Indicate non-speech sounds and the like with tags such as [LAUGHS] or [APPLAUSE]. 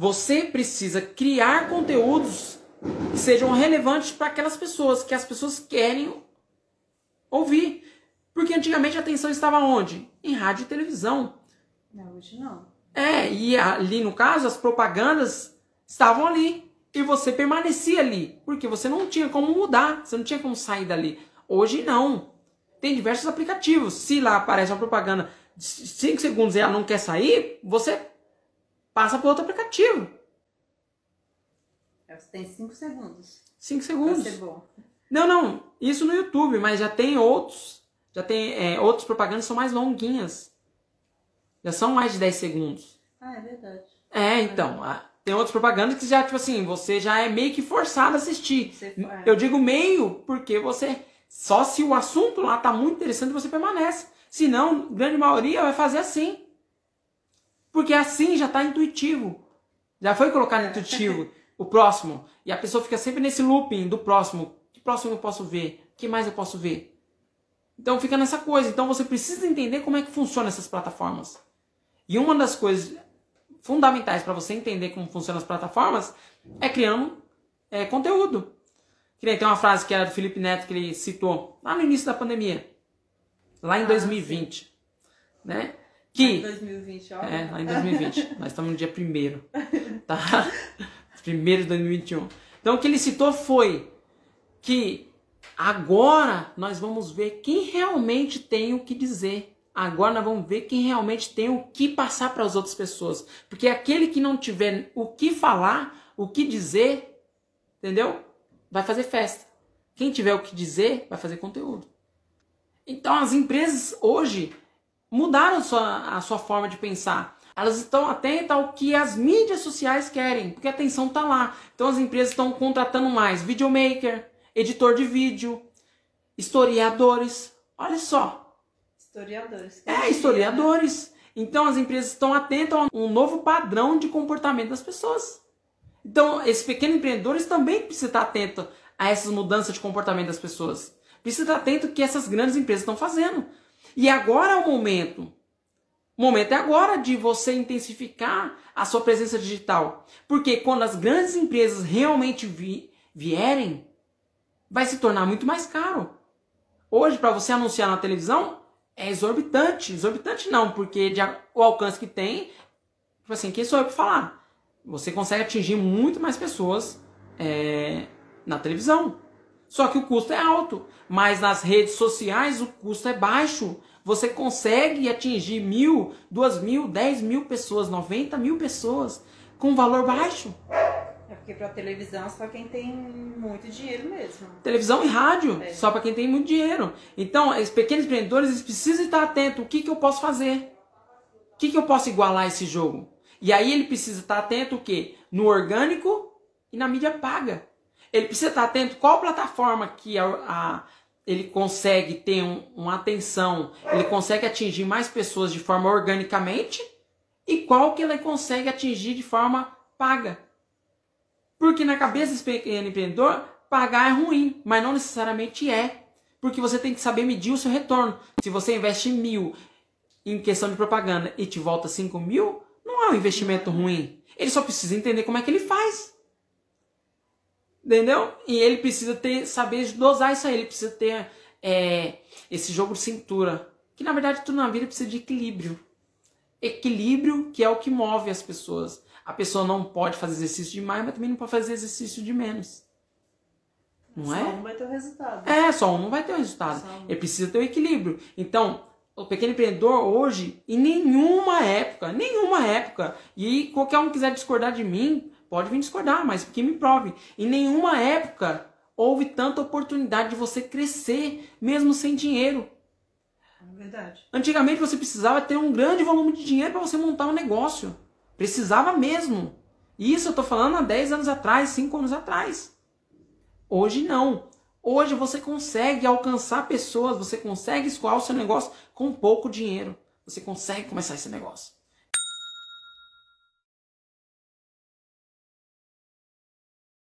você precisa criar conteúdos que sejam relevantes para aquelas pessoas, que as pessoas querem ouvir. Porque antigamente a atenção estava onde? Em rádio e televisão. Não, hoje não. É, e ali no caso as propagandas estavam ali e você permanecia ali, porque você não tinha como mudar, você não tinha como sair dali. Hoje não. Tem diversos aplicativos. Se lá aparece uma propaganda de 5 segundos e ela não quer sair, você passa para outro aplicativo. É, você tem 5 segundos. 5 Pra segundos. ser bom. Não, não, isso no YouTube, mas já tem outros. Já tem é, outras propagandas que são mais longuinhas. Já são mais de 10 segundos. Ah, é verdade. É, então, a- tem outras propagandas que já, tipo assim, você já é meio que forçado a assistir. Você- é. Eu digo meio porque você. Só se o assunto lá tá muito interessante você permanece. Senão, grande maioria vai fazer assim. Porque assim já tá intuitivo. Já foi colocado intuitivo o próximo. E a pessoa fica sempre nesse looping do próximo. Que próximo eu posso ver? que mais eu posso ver? Então fica nessa coisa. Então você precisa entender como é que funcionam essas plataformas. E uma das coisas fundamentais para você entender como funcionam as plataformas é criando é, conteúdo. Que nem tem uma frase que era do Felipe Neto que ele citou lá no início da pandemia, lá em Ah, 2020, né? Em Que 2020, ó. é, lá em 2020. [LAUGHS] Nós estamos no dia 1 tá? 1 de 2021. Então o que ele citou foi que agora nós vamos ver quem realmente tem o que dizer. Agora nós vamos ver quem realmente tem o que passar para as outras pessoas. Porque aquele que não tiver o que falar, o que dizer, entendeu? Vai fazer festa. Quem tiver o que dizer, vai fazer conteúdo. Então as empresas hoje mudaram a sua, a sua forma de pensar. Elas estão atentas ao que as mídias sociais querem, porque a atenção está lá. Então as empresas estão contratando mais videomaker, editor de vídeo, historiadores. Olha só, Historiadores. é, historiadores. Então as empresas estão atentas a um novo padrão de comportamento das pessoas. Então, esses pequenos empreendedores também precisam estar atentos a essas mudanças de comportamento das pessoas. Precisa estar atento ao que essas grandes empresas estão fazendo. E agora é o momento. O momento é agora de você intensificar a sua presença digital. Porque quando as grandes empresas realmente vi- vierem, vai se tornar muito mais caro. Hoje, para você anunciar na televisão, é exorbitante. Exorbitante não, porque de o alcance que tem, tipo assim, quem sou eu para falar? Você consegue atingir muito mais pessoas é, na televisão. Só que o custo é alto. Mas nas redes sociais o custo é baixo. Você consegue atingir mil, duas mil, dez mil pessoas, 90 mil pessoas com valor baixo. É porque pra televisão só quem tem muito dinheiro mesmo. Televisão e rádio, É. só para quem tem muito dinheiro. Então, os pequenos empreendedores eles precisam estar atentos. O que, que eu posso fazer? O que, que eu posso igualar esse jogo? E aí ele precisa estar atento o quê? No orgânico e na mídia paga. Ele precisa estar atento qual plataforma que a, a- ele consegue ter um- uma atenção, ele consegue atingir mais pessoas de forma organicamente e qual que ele consegue atingir de forma paga. Porque na cabeça pequeno empreendedor, pagar é ruim, mas não necessariamente é. Porque você tem que saber medir o seu retorno. Se você investe mil em questão de propaganda e te volta 5 mil, não é um investimento ruim. Ele só precisa entender como é que ele faz. Entendeu? E ele precisa ter, saber dosar isso aí. Ele precisa ter é, esse jogo de cintura. Que na verdade tudo na vida precisa de equilíbrio. Equilíbrio que é o que move as pessoas. A pessoa não pode fazer exercício demais, mas também não pode fazer exercício de menos. Não só é? um vai ter o resultado. É, só um não vai ter o resultado. Só um. Ele precisa ter o equilíbrio. Então, o pequeno empreendedor hoje, em nenhuma época, nenhuma época, e qualquer um quiser discordar de mim, pode vir discordar, mas que me prove. Em nenhuma época houve tanta oportunidade de você crescer, mesmo sem dinheiro. É verdade. Antigamente você precisava ter um grande volume de dinheiro para você montar um negócio. Precisava mesmo. Isso eu tô falando há 10 anos atrás, 5 anos atrás. Hoje não. Hoje você consegue alcançar pessoas, você consegue escoar o seu negócio com pouco dinheiro. Você consegue começar esse negócio.